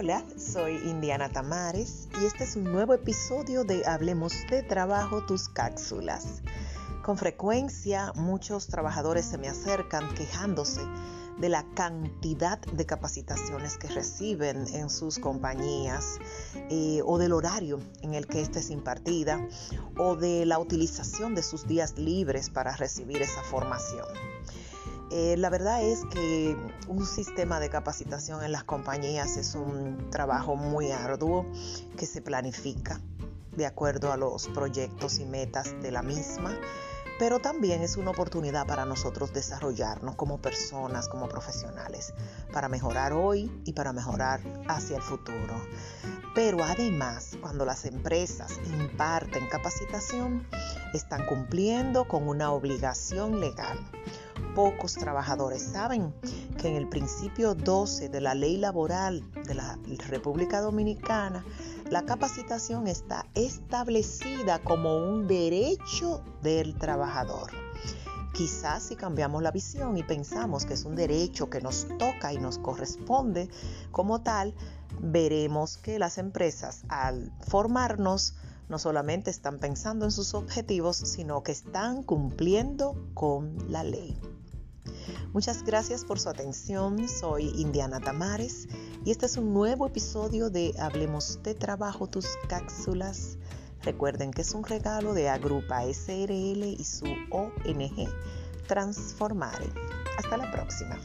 Hola, soy Indiana Tamares y este es un nuevo episodio de Hablemos de Trabajo, tus cápsulas. Con frecuencia muchos trabajadores se me acercan quejándose de la cantidad de capacitaciones que reciben en sus compañías eh, o del horario en el que ésta es impartida o de la utilización de sus días libres para recibir esa formación. Eh, la verdad es que un sistema de capacitación en las compañías es un trabajo muy arduo que se planifica de acuerdo a los proyectos y metas de la misma, pero también es una oportunidad para nosotros desarrollarnos como personas, como profesionales, para mejorar hoy y para mejorar hacia el futuro. Pero además, cuando las empresas imparten capacitación, están cumpliendo con una obligación legal pocos trabajadores saben que en el principio 12 de la ley laboral de la República Dominicana, la capacitación está establecida como un derecho del trabajador. Quizás si cambiamos la visión y pensamos que es un derecho que nos toca y nos corresponde como tal, veremos que las empresas al formarnos no solamente están pensando en sus objetivos, sino que están cumpliendo con la ley. Muchas gracias por su atención. Soy Indiana Tamares y este es un nuevo episodio de Hablemos de Trabajo, tus cápsulas. Recuerden que es un regalo de Agrupa SRL y su ONG Transformare. Hasta la próxima.